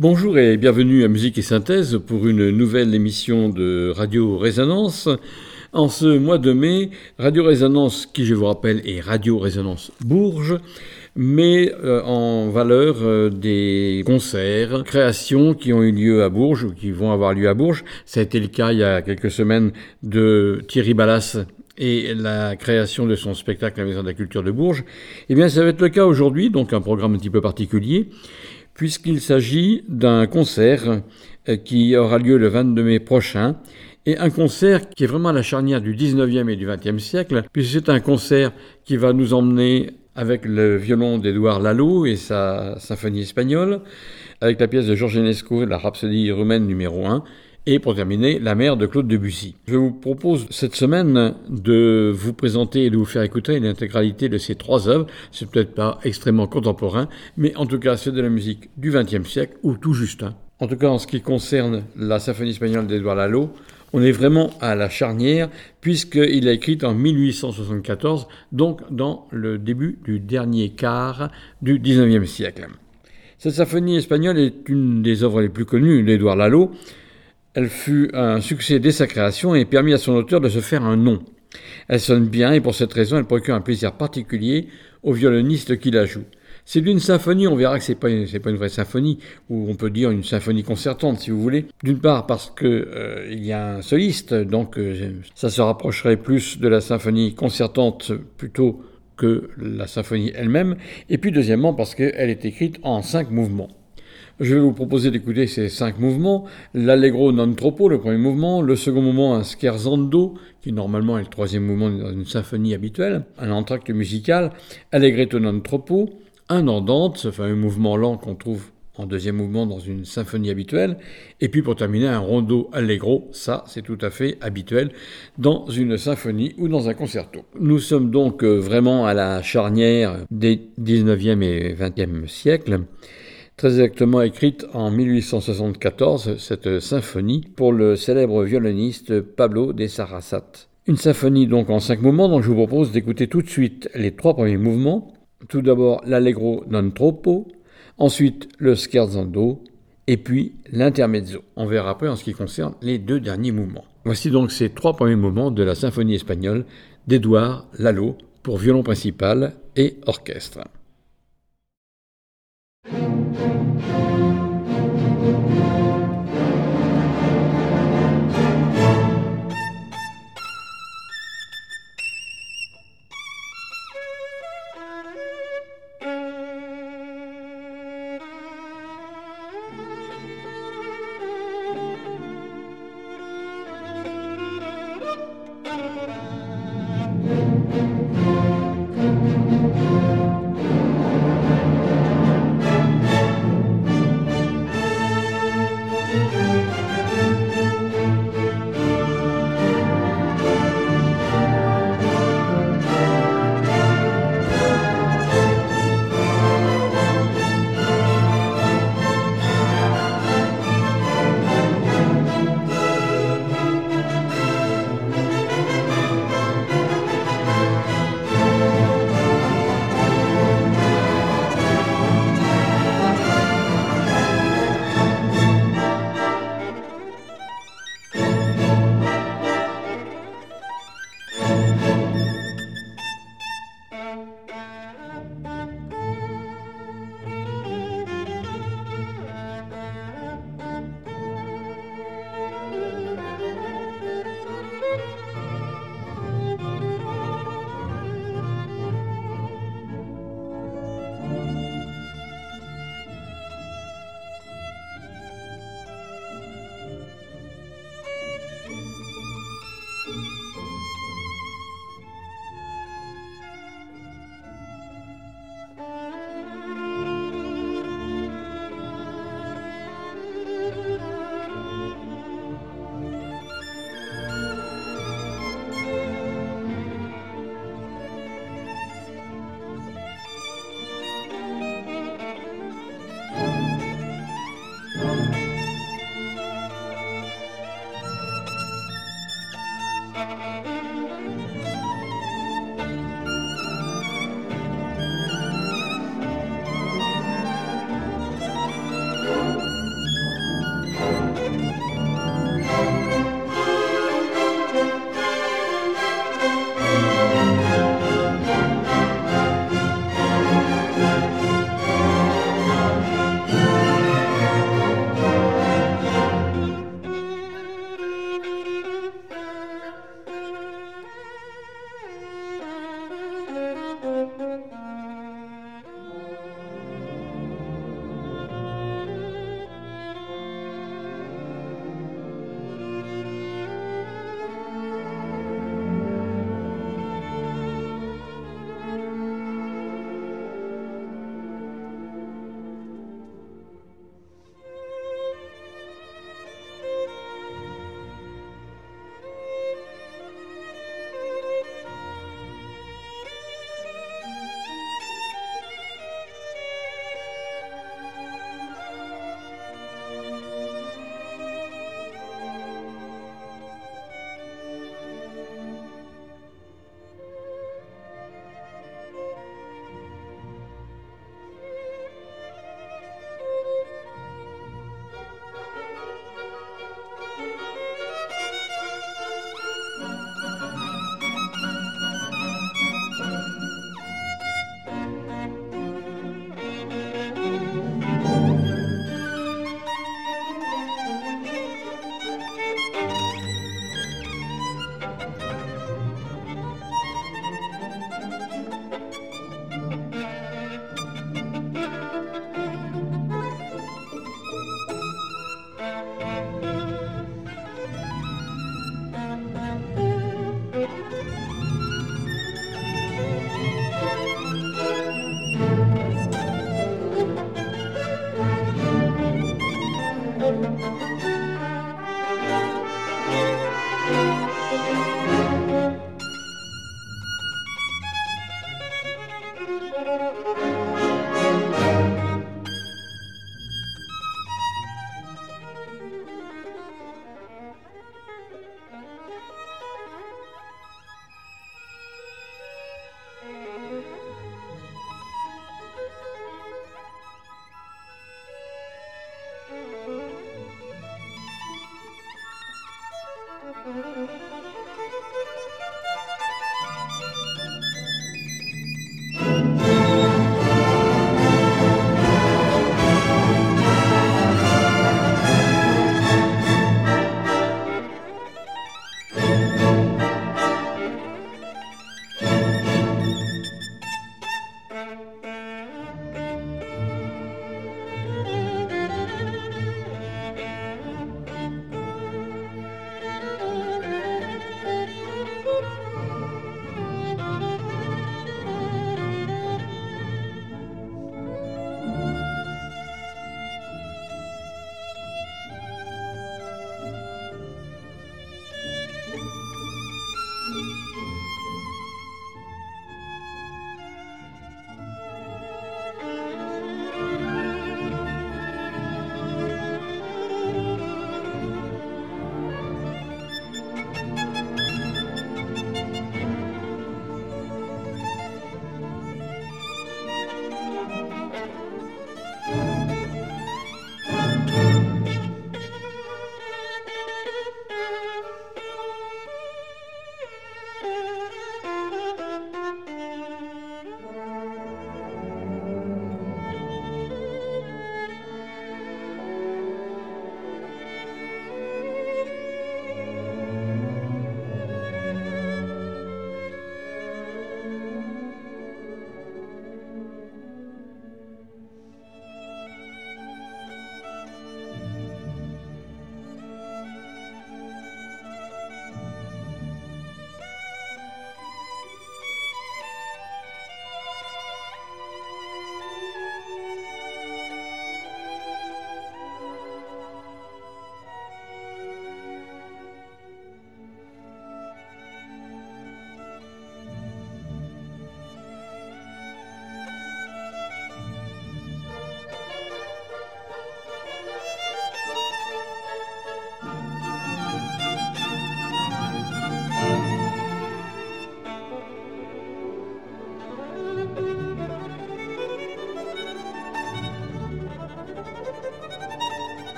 Bonjour et bienvenue à Musique et Synthèse pour une nouvelle émission de Radio Résonance. En ce mois de mai, Radio Résonance, qui je vous rappelle est Radio Résonance Bourges, met euh, en valeur euh, des concerts, créations qui ont eu lieu à Bourges ou qui vont avoir lieu à Bourges. Ça a été le cas il y a quelques semaines de Thierry Ballas et la création de son spectacle à la Maison de la Culture de Bourges. Eh bien, ça va être le cas aujourd'hui, donc un programme un petit peu particulier puisqu'il s'agit d'un concert euh, qui aura lieu le 22 mai prochain, et un concert qui est vraiment la charnière du 19e et du 20e siècle, puisque c'est un concert qui va nous emmener avec le violon d'Édouard Lalo et sa symphonie espagnole, avec la pièce de Georges Enesco, la Rhapsodie roumaine numéro 1, et pour terminer, La mer de Claude Debussy. Je vous propose cette semaine de vous présenter et de vous faire écouter l'intégralité de ces trois œuvres. C'est peut-être pas extrêmement contemporain, mais en tout cas, c'est de la musique du XXe siècle ou tout juste. hein. En tout cas, en ce qui concerne la symphonie espagnole d'Edouard Lalo, on est vraiment à la charnière, puisqu'il a écrit en 1874, donc dans le début du dernier quart du XIXe siècle. Cette symphonie espagnole est une des œuvres les plus connues d'Edouard Lalo. Elle fut un succès dès sa création et permit à son auteur de se faire un nom. Elle sonne bien et pour cette raison elle procure un plaisir particulier aux violonistes qui la jouent. C'est d'une symphonie, on verra que c'est pas une, c'est pas une vraie symphonie, ou on peut dire une symphonie concertante si vous voulez. D'une part parce que euh, il y a un soliste, donc euh, ça se rapprocherait plus de la symphonie concertante plutôt que la symphonie elle-même. Et puis deuxièmement parce qu'elle est écrite en cinq mouvements. Je vais vous proposer d'écouter ces cinq mouvements. L'allegro non troppo, le premier mouvement. Le second mouvement, un scherzando, qui normalement est le troisième mouvement dans une symphonie habituelle. Un entracte musical. Allegretto non troppo. Un andante, ce fameux mouvement lent qu'on trouve en deuxième mouvement dans une symphonie habituelle. Et puis pour terminer, un rondo allegro. Ça, c'est tout à fait habituel dans une symphonie ou dans un concerto. Nous sommes donc euh, vraiment à la charnière des 19e et 20e siècles très exactement écrite en 1874, cette symphonie, pour le célèbre violoniste Pablo de Sarasate. Une symphonie donc en cinq mouvements, dont je vous propose d'écouter tout de suite les trois premiers mouvements. Tout d'abord l'allegro non troppo, ensuite le scherzando, et puis l'intermezzo. On verra après en ce qui concerne les deux derniers mouvements. Voici donc ces trois premiers mouvements de la symphonie espagnole d'Édouard Lalo pour violon principal et orchestre.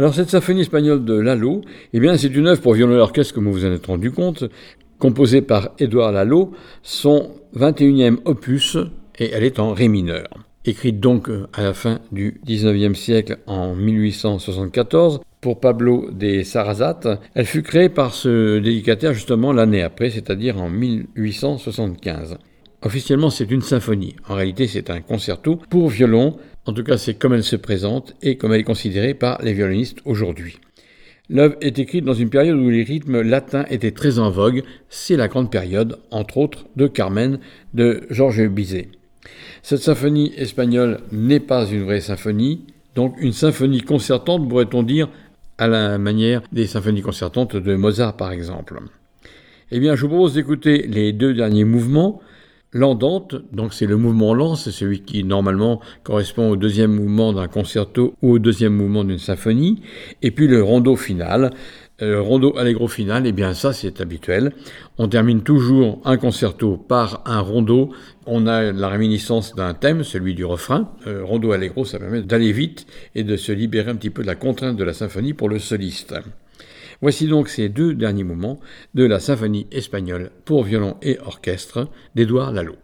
Alors cette symphonie espagnole de Lalo, eh bien c'est une œuvre pour violon et orchestre comme vous vous en êtes rendu compte, composée par Édouard Lalo, son 21e opus et elle est en ré mineur. Écrite donc à la fin du 19e siècle en 1874 pour Pablo de Sarrazat, elle fut créée par ce dédicataire justement l'année après, c'est-à-dire en 1875. Officiellement, c'est une symphonie. En réalité, c'est un concerto pour violon, en tout cas, c'est comme elle se présente et comme elle est considérée par les violonistes aujourd'hui. L'œuvre est écrite dans une période où les rythmes latins étaient très en vogue. C'est la grande période, entre autres, de Carmen de Georges Bizet. Cette symphonie espagnole n'est pas une vraie symphonie, donc une symphonie concertante, pourrait-on dire, à la manière des symphonies concertantes de Mozart, par exemple. Eh bien, je vous propose d'écouter les deux derniers mouvements. L'andante, donc c'est le mouvement lent, c'est celui qui normalement correspond au deuxième mouvement d'un concerto ou au deuxième mouvement d'une symphonie, et puis le rondo final, le euh, rondo allegro final, et eh bien ça c'est habituel. On termine toujours un concerto par un rondo. On a la réminiscence d'un thème, celui du refrain. Euh, rondo allegro, ça permet d'aller vite et de se libérer un petit peu de la contrainte de la symphonie pour le soliste. Voici donc ces deux derniers moments de la symphonie espagnole pour violon et orchestre d'Édouard Lalo.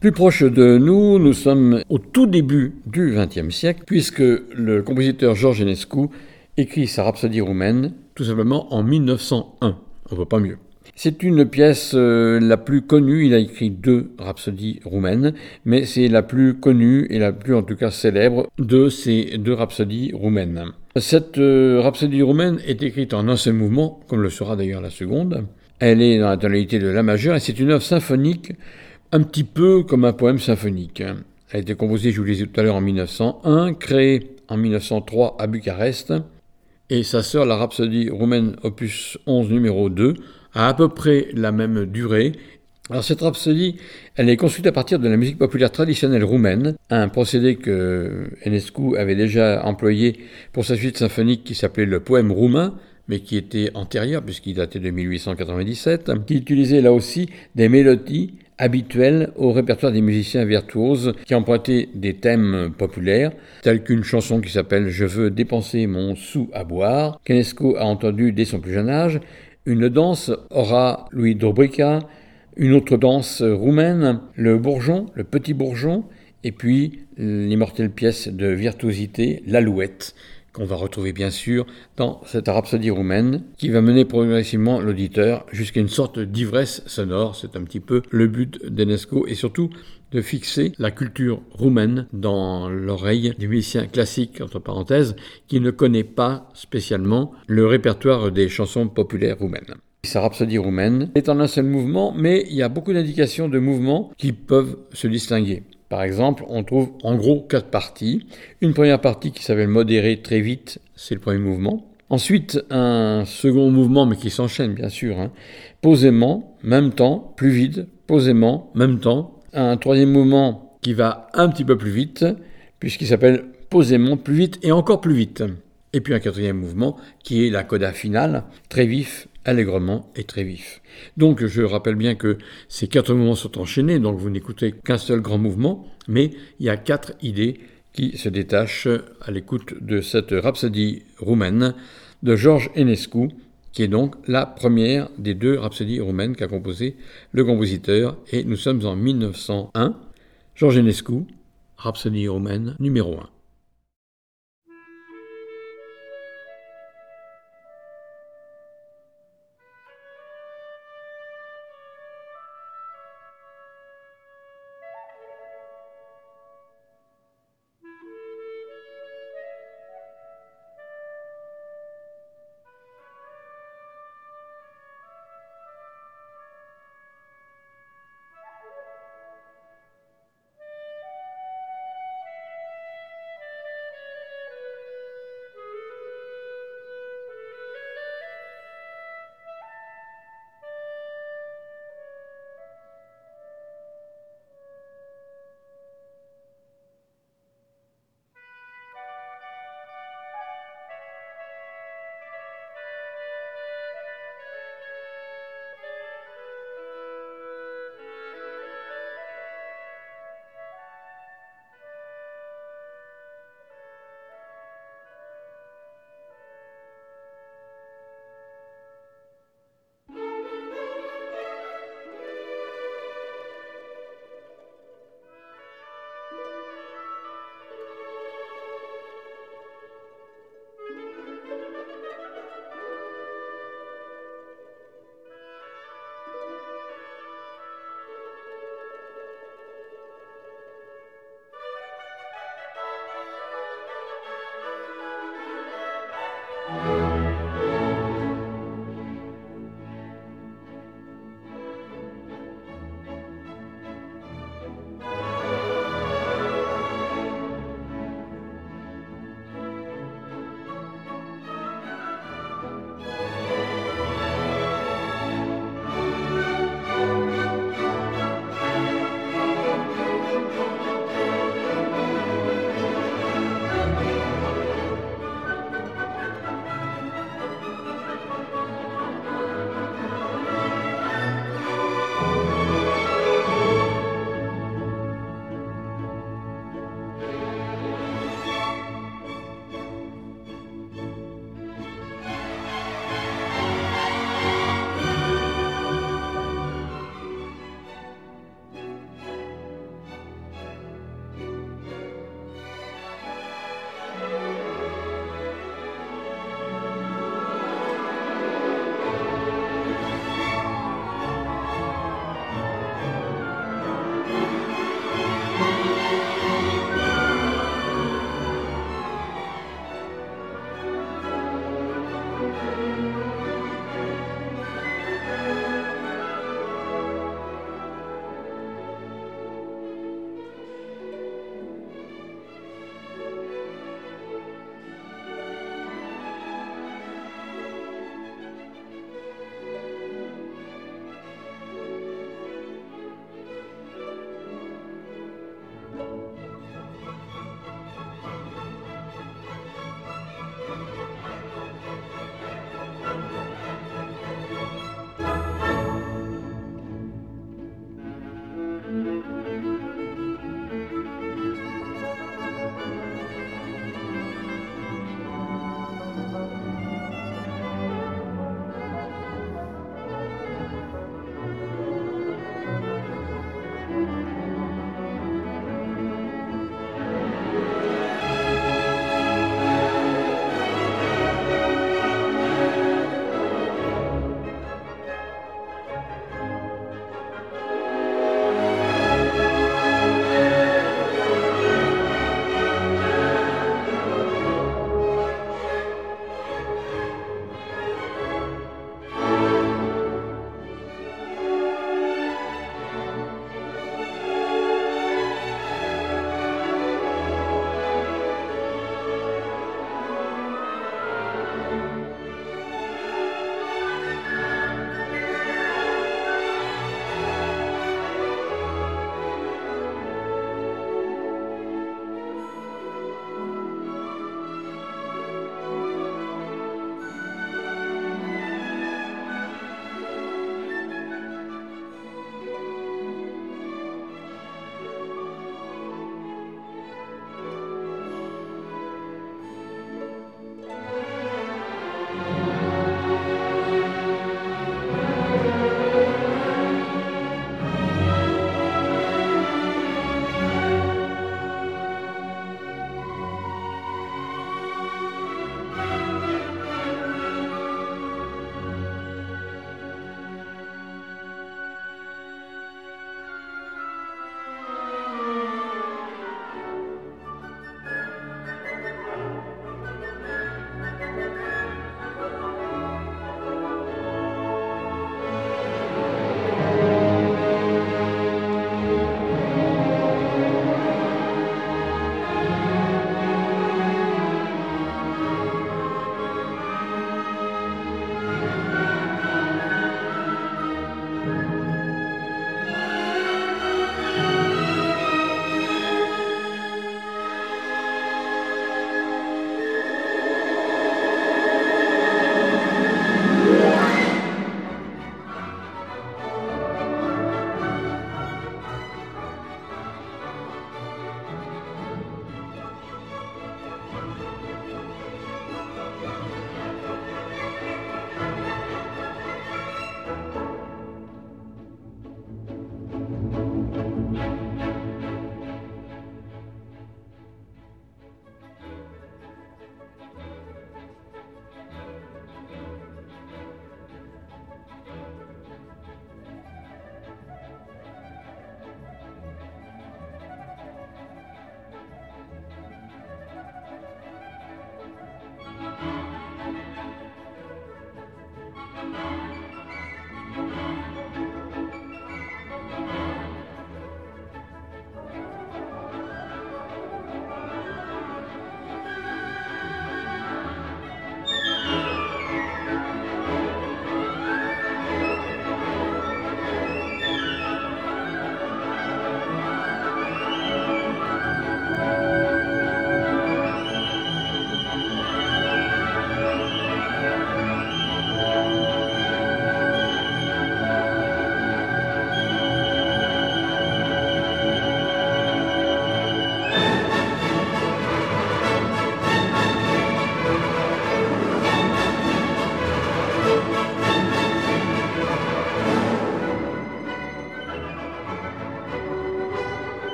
Plus proche de nous, nous sommes au tout début du XXe siècle, puisque le compositeur Georges Enescu écrit sa Rhapsodie roumaine tout simplement en 1901. On ne voit pas mieux. C'est une pièce euh, la plus connue, il a écrit deux rhapsodies roumaines, mais c'est la plus connue et la plus en tout cas célèbre de ces deux rhapsodies roumaines. Cette euh, rhapsodie roumaine est écrite en un seul mouvement, comme le sera d'ailleurs la seconde. Elle est dans la tonalité de La majeure et c'est une œuvre symphonique un petit peu comme un poème symphonique. Elle a été composée, je vous l'ai dit tout à l'heure, en 1901, créée en 1903 à Bucarest, et sa sœur, la Rhapsodie roumaine opus 11 numéro 2, a à peu près la même durée. Alors cette rhapsodie, elle est construite à partir de la musique populaire traditionnelle roumaine, un procédé que Enescu avait déjà employé pour sa suite symphonique qui s'appelait le poème roumain, mais qui était antérieur puisqu'il datait de 1897, qui utilisait là aussi des mélodies habituel au répertoire des musiciens virtuoses qui empruntaient des thèmes populaires, tels qu'une chanson qui s'appelle Je veux dépenser mon sou à boire, qu'Enesco a entendu dès son plus jeune âge, une danse aura Louis Dobryka, une autre danse roumaine, le bourgeon, le petit bourgeon, et puis l'immortelle pièce de virtuosité, l'alouette, qu'on va retrouver bien sûr dans cette rhapsodie roumaine, qui va mener progressivement l'auditeur jusqu'à une sorte d'ivresse sonore. C'est un petit peu le but d'Enesco et surtout de fixer la culture roumaine dans l'oreille du musicien classique, entre parenthèses, qui ne connaît pas spécialement le répertoire des chansons populaires roumaines. Sa rhapsodie roumaine est en un seul mouvement, mais il y a beaucoup d'indications de mouvements qui peuvent se distinguer. Par exemple, on trouve en gros quatre parties. Une première partie qui s'appelle modéré très vite, c'est le premier mouvement. Ensuite, un second mouvement, mais qui s'enchaîne bien sûr. Hein. Posément, même temps, plus vite, posément, même temps. Un troisième mouvement qui va un petit peu plus vite, puisqu'il s'appelle posément, plus vite et encore plus vite. Et puis un quatrième mouvement qui est la coda finale, très vif, allègrement et très vif. Donc je rappelle bien que ces quatre mouvements sont enchaînés, donc vous n'écoutez qu'un seul grand mouvement, mais il y a quatre idées qui se détachent à l'écoute de cette rhapsodie roumaine de Georges Enescu, qui est donc la première des deux rhapsodies roumaines qu'a composé le compositeur, et nous sommes en 1901. Georges Enescu, rhapsodie roumaine numéro 1.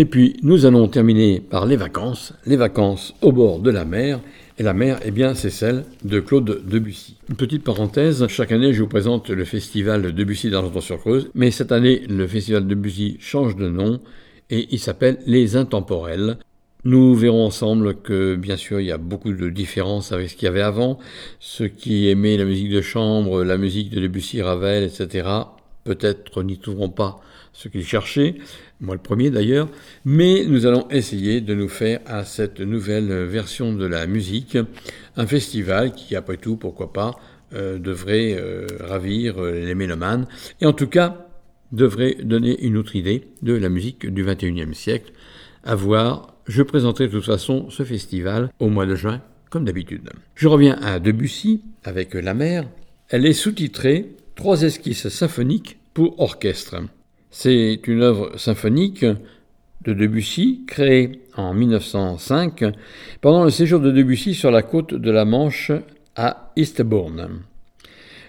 Et puis nous allons terminer par les vacances, les vacances au bord de la mer. Et la mer, eh bien, c'est celle de Claude Debussy. Une petite parenthèse, chaque année, je vous présente le festival Debussy d'Argenton-sur-Creuse, mais cette année, le festival Debussy change de nom et il s'appelle Les Intemporels. Nous verrons ensemble que, bien sûr, il y a beaucoup de différences avec ce qu'il y avait avant. Ceux qui aimaient la musique de chambre, la musique de Debussy, Ravel, etc., peut-être n'y trouveront pas ce qu'ils cherchaient, moi le premier d'ailleurs, mais nous allons essayer de nous faire à cette nouvelle version de la musique un festival qui, après tout, pourquoi pas, euh, devrait euh, ravir euh, les mélomanes, et en tout cas devrait donner une autre idée de la musique du XXIe siècle. À voir, je présenterai de toute façon ce festival au mois de juin, comme d'habitude. Je reviens à Debussy avec La mer. Elle est sous-titrée Trois esquisses symphoniques pour orchestre. C'est une œuvre symphonique de Debussy, créée en 1905 pendant le séjour de Debussy sur la côte de la Manche à Eastbourne.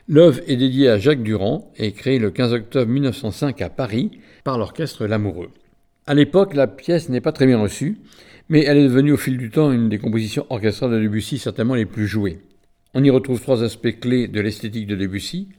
L'œuvre est dédiée à Jacques Durand et créée le 15 octobre 1905 à Paris par l'orchestre L'Amoureux. À l'époque, la pièce n'est pas très bien reçue, mais elle est devenue au fil du temps une des compositions orchestrales de Debussy certainement les plus jouées. On y retrouve trois aspects clés de l'esthétique de Debussy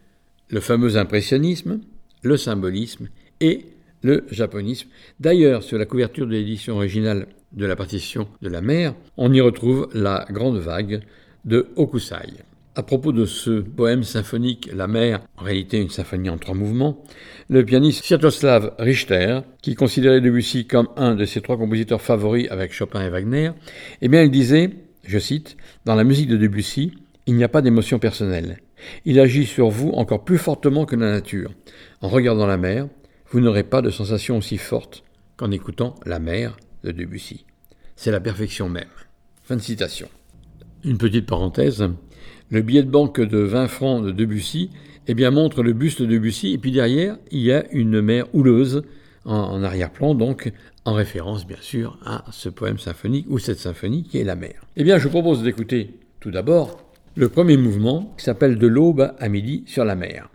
le fameux impressionnisme, le symbolisme et le japonisme. D'ailleurs, sur la couverture de l'édition originale de la partition de la mer, on y retrouve la grande vague de Hokusai. À propos de ce poème symphonique La mer, en réalité une symphonie en trois mouvements, le pianiste Sviatoslav Richter, qui considérait Debussy comme un de ses trois compositeurs favoris avec Chopin et Wagner, eh bien il disait, je cite, Dans la musique de Debussy, il n'y a pas d'émotion personnelle. Il agit sur vous encore plus fortement que la nature. En regardant la mer, vous n'aurez pas de sensation aussi forte qu'en écoutant la mer de Debussy. C'est la perfection même. Fin de citation. Une petite parenthèse. Le billet de banque de 20 francs de Debussy eh bien, montre le buste de Debussy, et puis derrière, il y a une mer houleuse en, arrière-plan, donc en référence, bien sûr, à ce poème symphonique, ou cette symphonie qui est la mer. Eh bien, je vous propose d'écouter tout d'abord le premier mouvement, qui s'appelle De l'aube à midi sur la mer.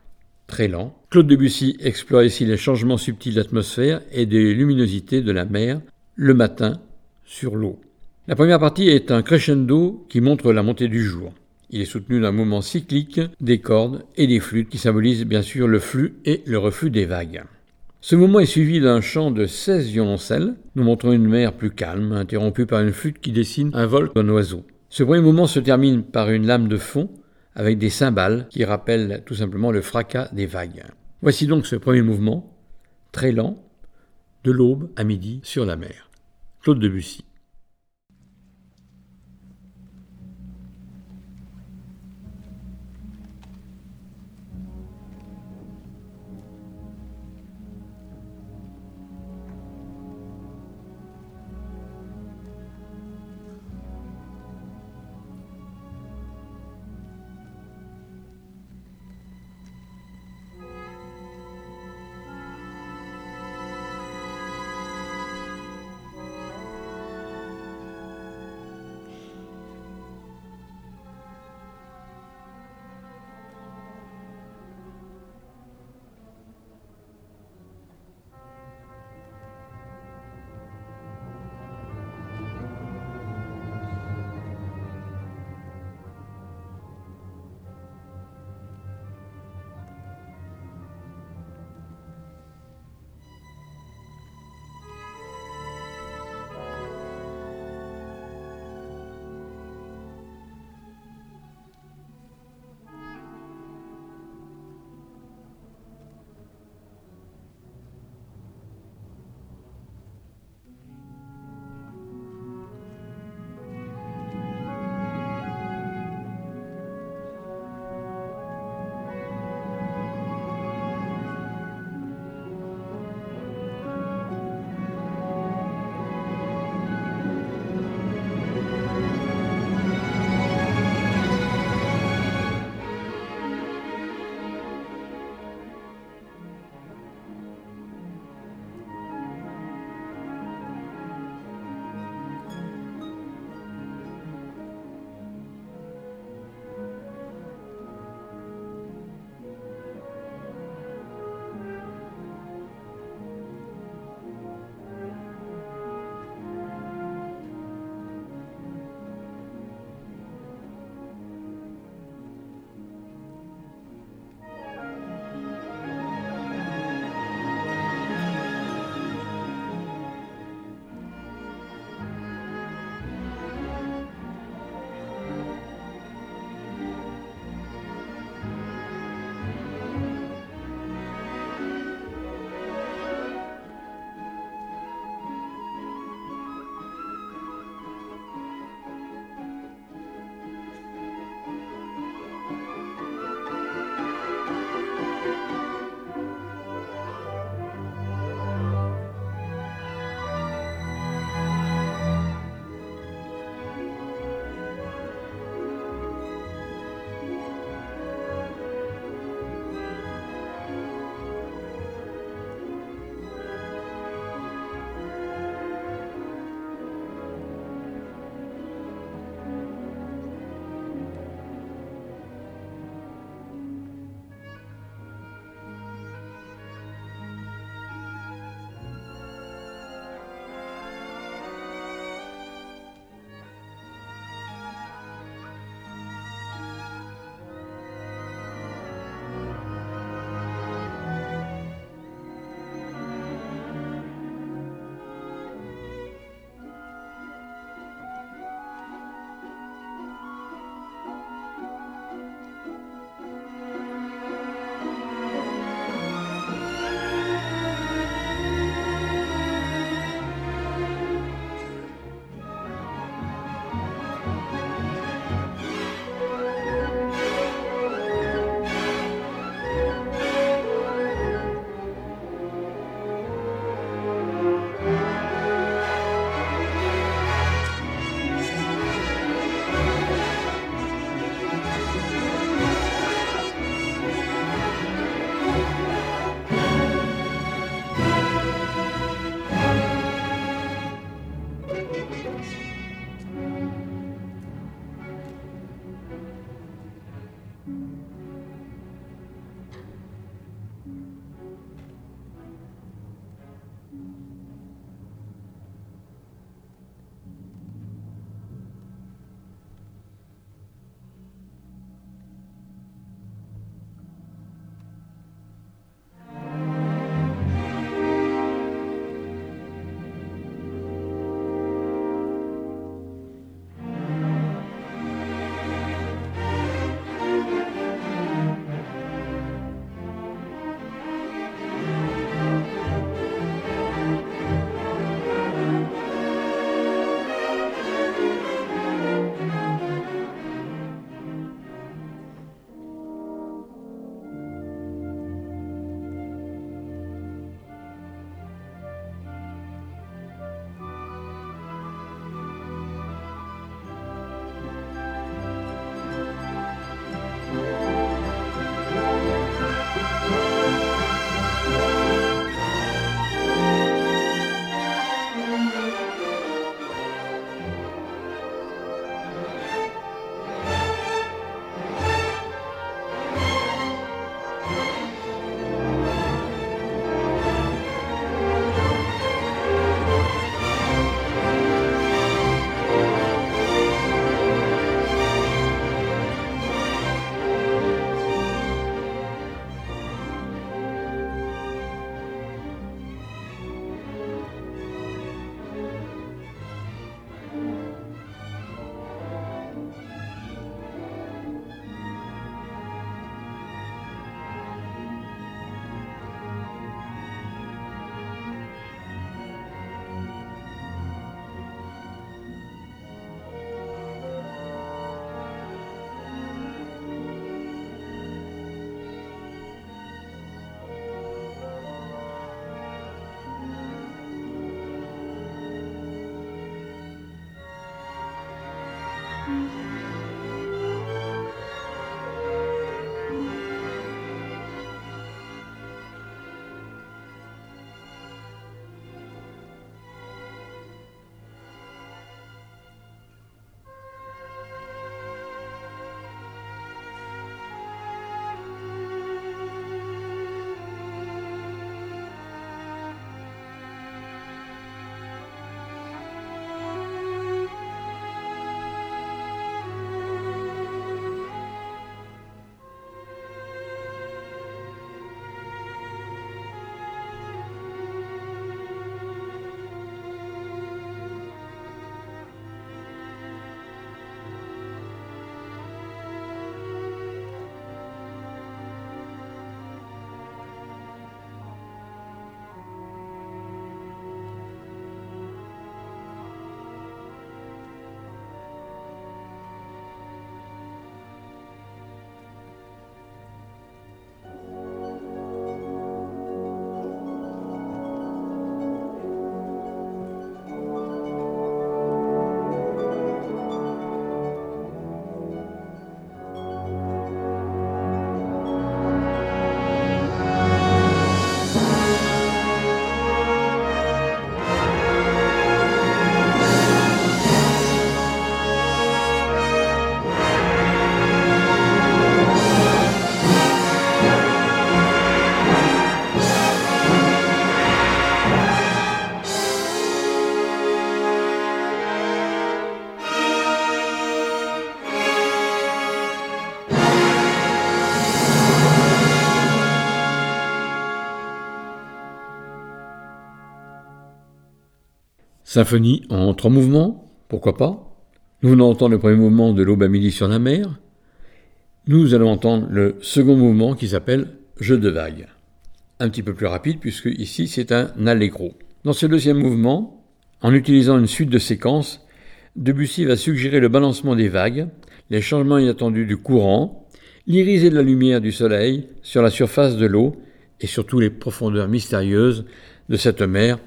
Très lent, Claude Debussy explore ici les changements subtils d'atmosphère et des luminosités de la mer le matin sur l'eau. La première partie est un crescendo qui montre la montée du jour. Il est soutenu d'un mouvement cyclique des cordes et des flûtes qui symbolisent bien sûr le flux et le reflux des vagues. Ce mouvement est suivi d'un chant de 16 violoncelles, nous montrant une mer plus calme, interrompue par une flûte qui dessine un vol d'un oiseau. Ce premier mouvement se termine par une lame de fond avec des cymbales qui rappellent tout simplement le fracas des vagues. Voici donc ce premier mouvement, très lent, de l'aube à midi sur la mer. Claude Debussy. Symphonie en trois mouvements, pourquoi pas. Nous venons d'entendre le premier mouvement de l'Aube à midi sur la mer. Nous allons entendre le second mouvement qui s'appelle Jeu de vagues. Un petit peu plus rapide puisque ici c'est un allegro. Dans ce deuxième mouvement, en utilisant une suite de séquences, Debussy va suggérer le balancement des vagues, les changements inattendus du courant, l'irisée de la lumière du soleil sur la surface de l'eau et surtout les profondeurs mystérieuses de cette mer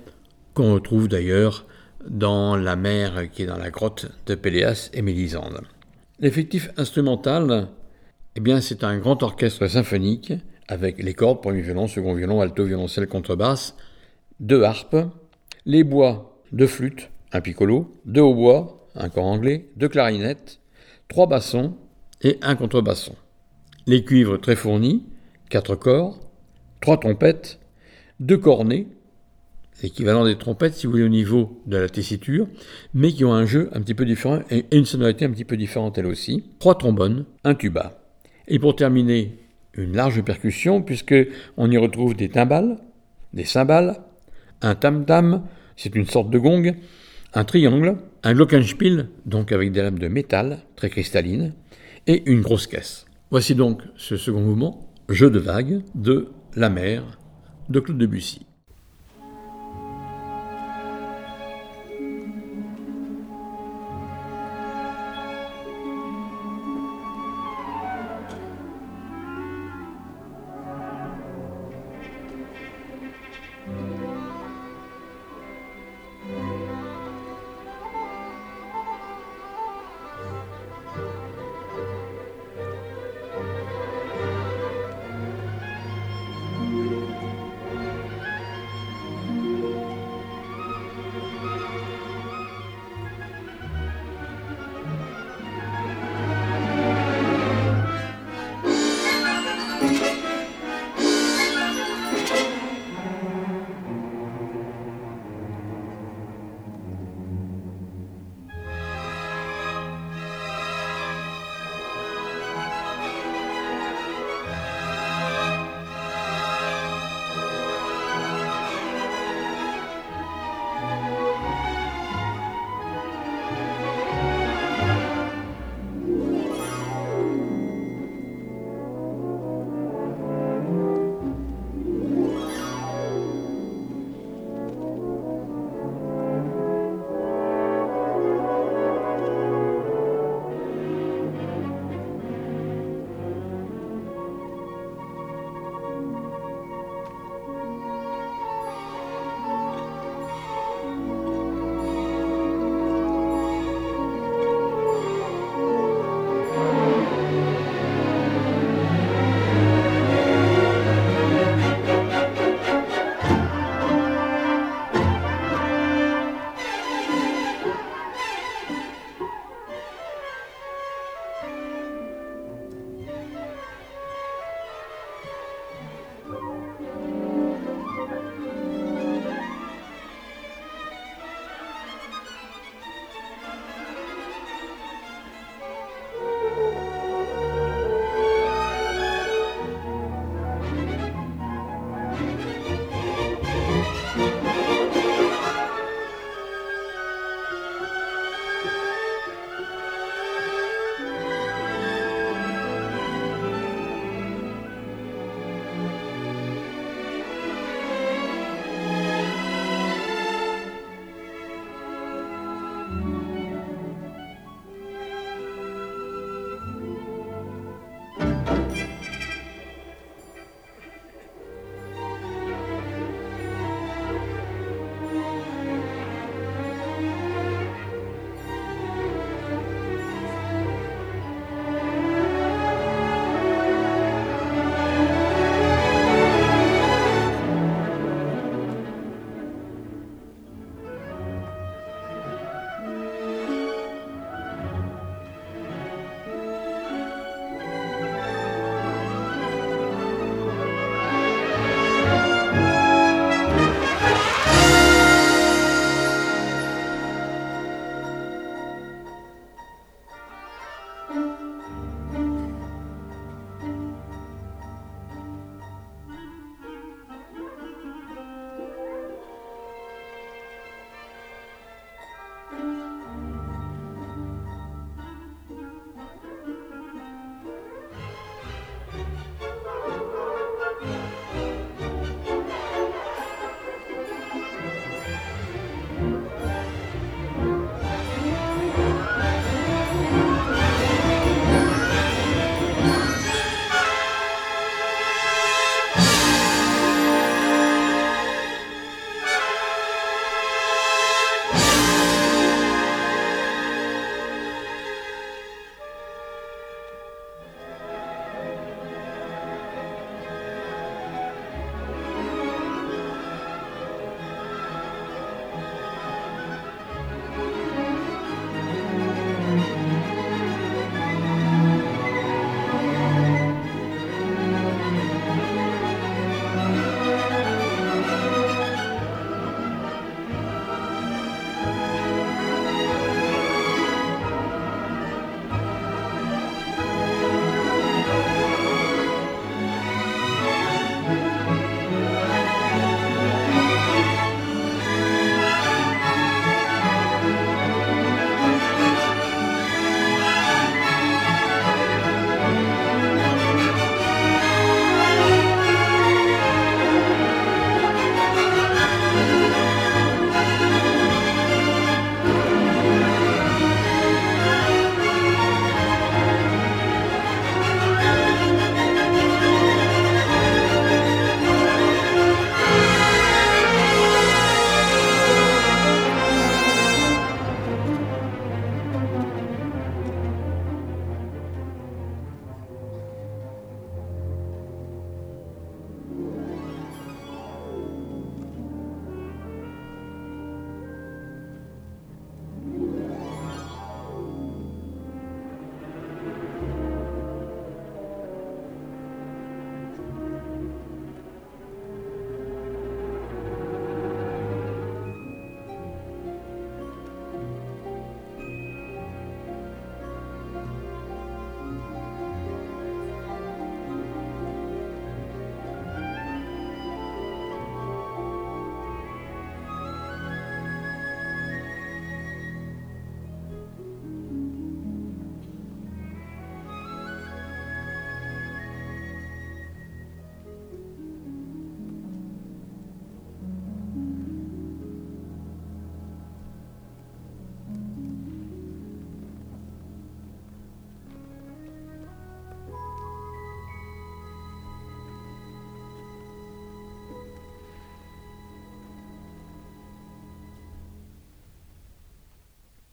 qu'on retrouve d'ailleurs dans la mer qui est dans la grotte de Péléas et Mélisande. L'effectif instrumental, eh bien, c'est un grand orchestre symphonique avec les cordes, premier violon, second violon, alto, violoncelle, contrebasse, deux harpes, les bois, deux flûtes, un piccolo, deux hautbois, un corps anglais, deux clarinettes, trois bassons et un contrebasson. Les cuivres très fournis, quatre corps, trois trompettes, deux cornets, l'équivalent des trompettes si vous voulez au niveau de la tessiture, mais qui ont un jeu un petit peu différent et une sonorité un petit peu différente elle aussi, trois trombones, un tuba. Et pour terminer, une large percussion puisque on y retrouve des timbales, des cymbales, un tam-tam, c'est une sorte de gong, un triangle, un glockenspiel, donc avec des lames de métal très cristallines, et une grosse caisse. Voici donc ce second mouvement, Jeu de vagues, de La mer, de Claude Debussy.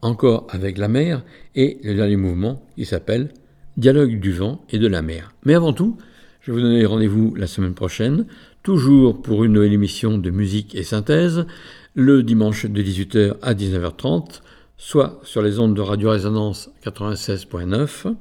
Encore avec la mer, et le dernier mouvement qui s'appelle Dialogue du vent et de la mer. Mais avant tout, je vous donner rendez-vous la semaine prochaine, toujours pour une nouvelle émission de musique et synthèse, le dimanche de 18h à 19h30, soit sur les ondes de Radio Résonance 96.9,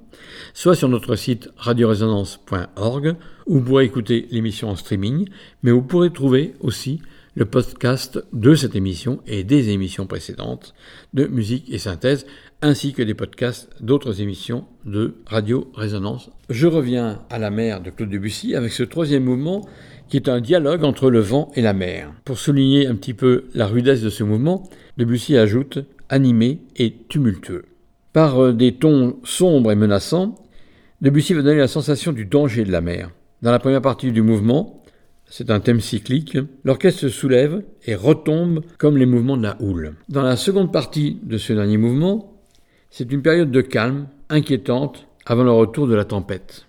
soit sur notre site radioresonance.org, où vous pourrez écouter l'émission en streaming, mais vous pourrez trouver aussi le podcast de cette émission et des émissions précédentes de musique et synthèse, ainsi que des podcasts d'autres émissions de Radio Résonance. Je reviens à la mer de Claude Debussy avec ce troisième mouvement qui est un dialogue entre le vent et la mer. Pour souligner un petit peu la rudesse de ce mouvement, Debussy ajoute animé et tumultueux. Par euh, des tons sombres et menaçants, Debussy va donner la sensation du danger de la mer. Dans la première partie du mouvement, c'est un thème cyclique, l'orchestre se soulève et retombe comme les mouvements de la houle. Dans la seconde partie de ce dernier mouvement, c'est une période de calme, inquiétante, avant le retour de la tempête.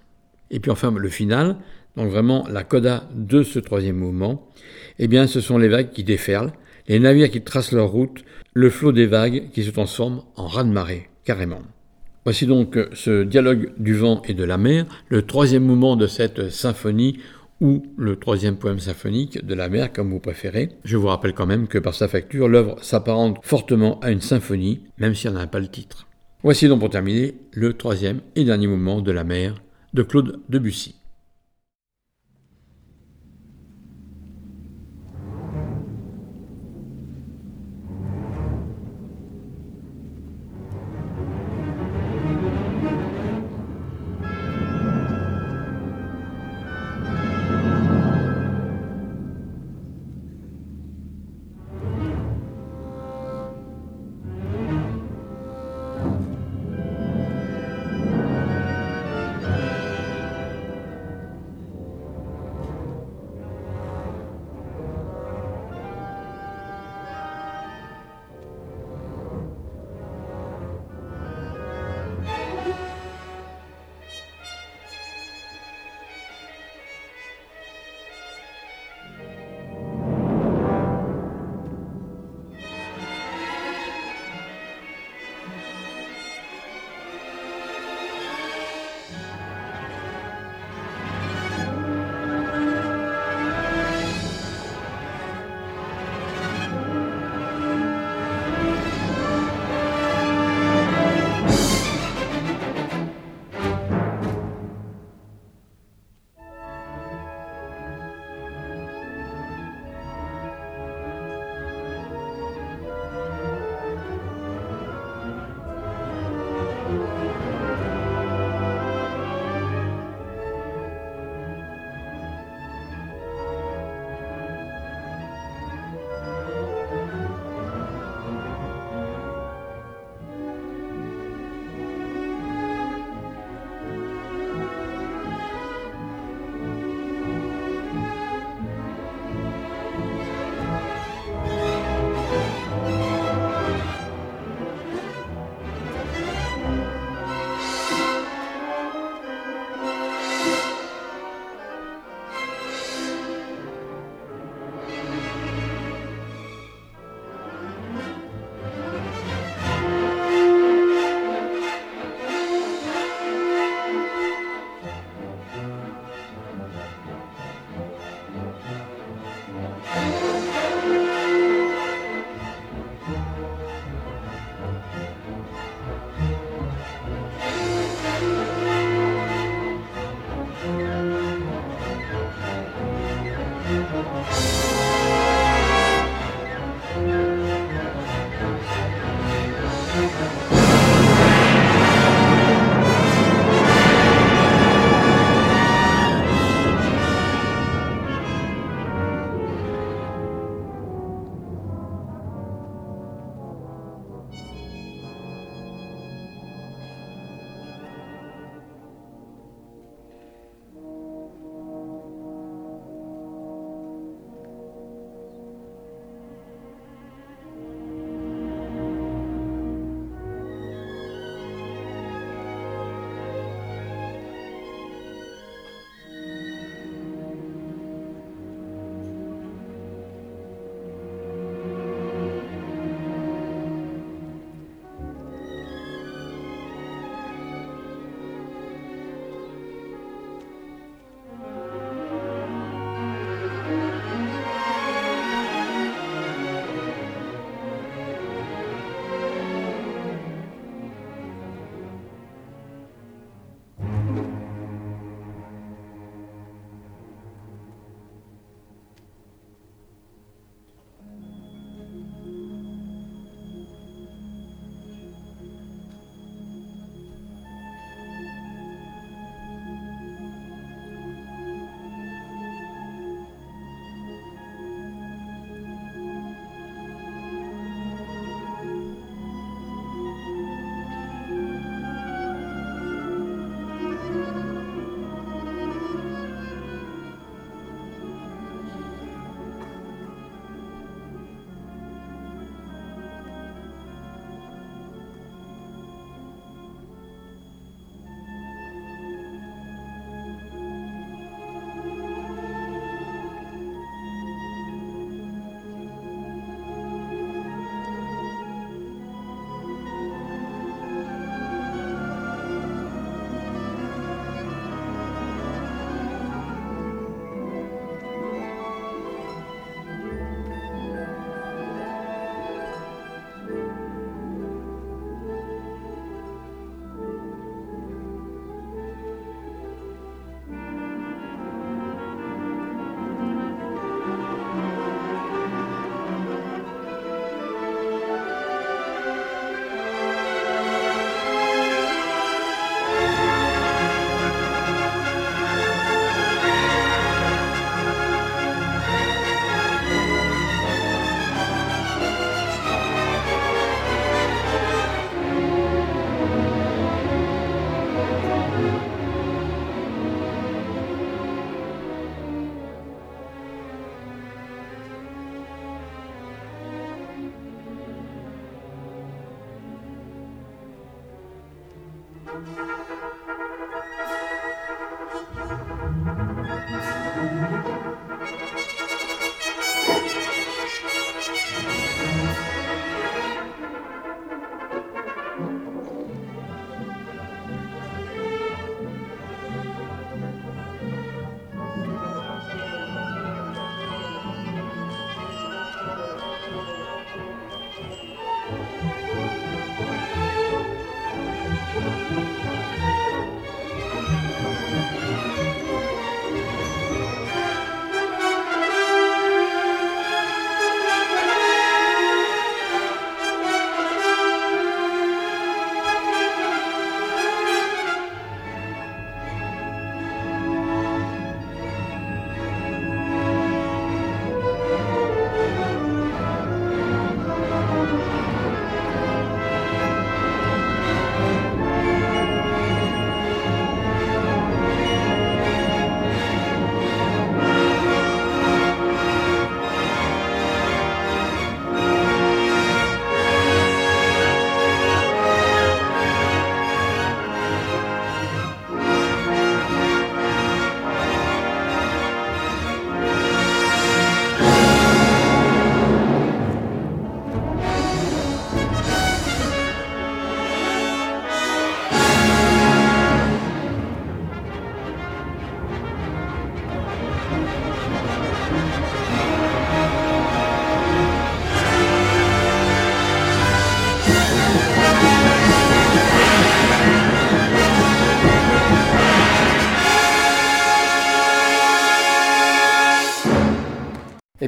Et puis enfin, le final, donc vraiment la coda de ce troisième mouvement, eh bien ce sont les vagues qui déferlent, les navires qui tracent leur route, le flot des vagues qui se transforme en raz-de-marée, carrément. Voici donc ce dialogue du vent et de la mer, le troisième mouvement de cette symphonie ou le troisième poème symphonique de la mer, comme vous préférez. Je vous rappelle quand même que par sa facture, l'œuvre s'apparente fortement à une symphonie, même si elle n'a pas le titre. Voici donc pour terminer le troisième et dernier mouvement de la mer de Claude Debussy.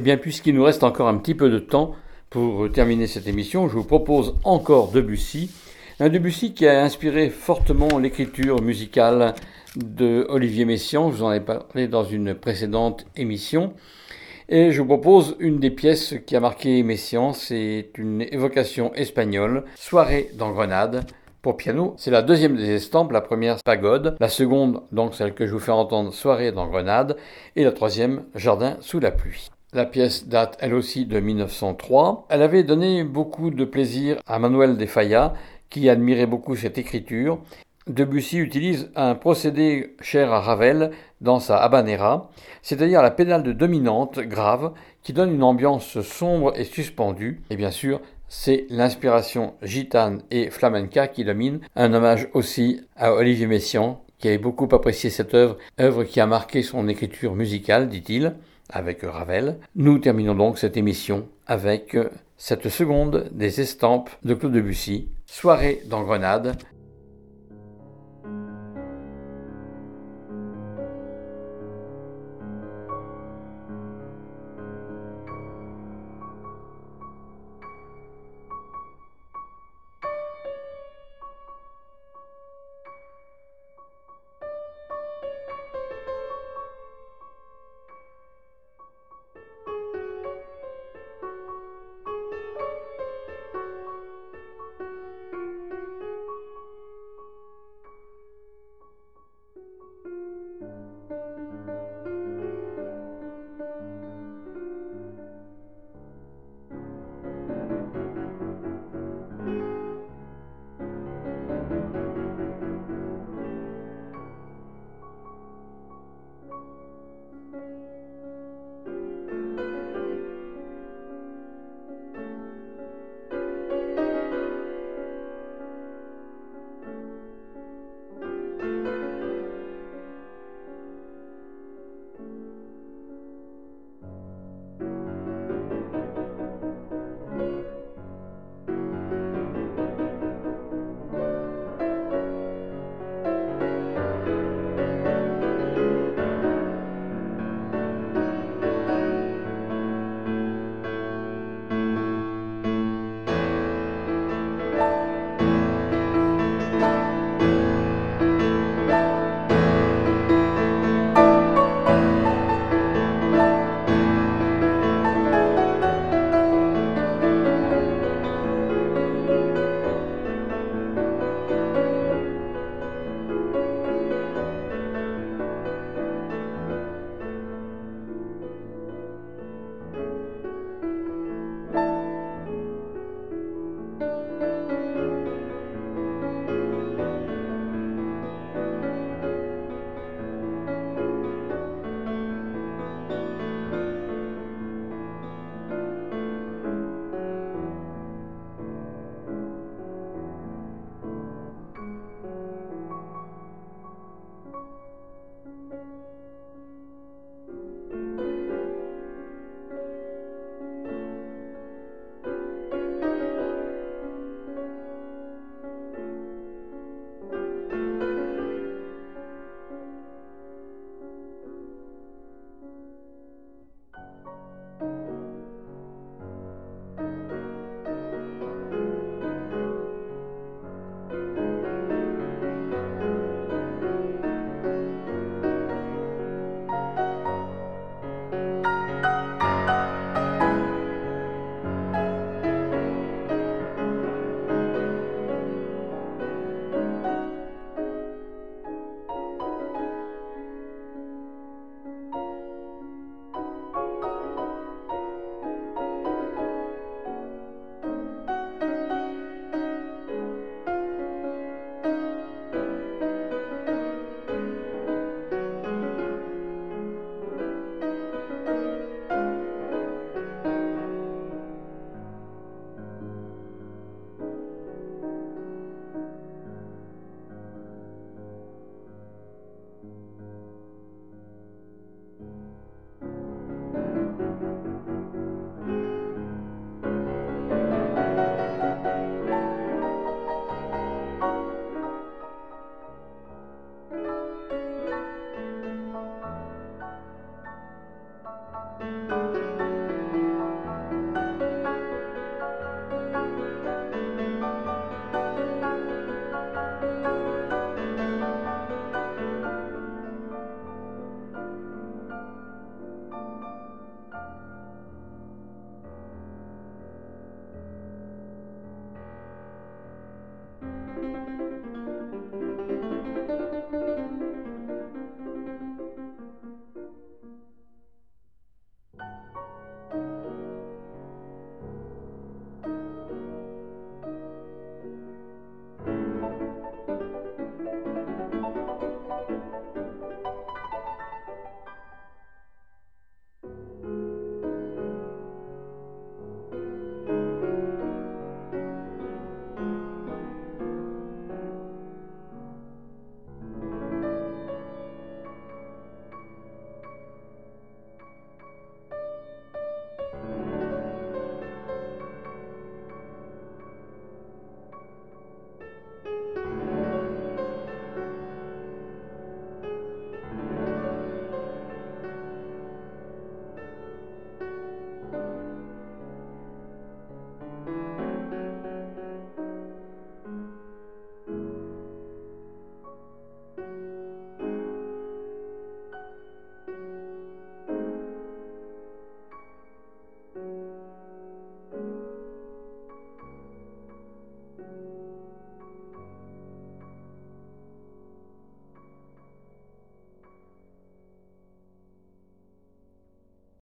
Eh bien, puisqu'il nous reste encore un petit peu de temps pour terminer cette émission, je vous propose encore Debussy. Un Debussy qui a inspiré fortement l'écriture musicale de Olivier Messiaen. Je vous en ai parlé dans une précédente émission. Et je vous propose une des pièces qui a marqué Messiaen. C'est une évocation espagnole, Soirée dans Grenade, pour piano. C'est la deuxième des estampes, la première Pagode, la seconde, donc celle que je vous fais entendre, Soirée dans Grenade, et la troisième, Jardin sous la pluie. La pièce date elle aussi de 1903. Elle avait donné beaucoup de plaisir à Manuel de Falla, qui admirait beaucoup cette écriture. Debussy utilise un procédé cher à Ravel dans sa habanera, c'est-à-dire la pédale de dominante grave qui donne une ambiance sombre et suspendue. Et bien sûr, c'est l'inspiration gitane et flamenca qui domine. Un hommage aussi à Olivier Messiaen, qui avait beaucoup apprécié cette œuvre, œuvre qui a marqué son écriture musicale, dit-il avec Ravel. Nous terminons donc cette émission avec cette seconde des estampes de Claude Debussy, Soirée dans Grenade,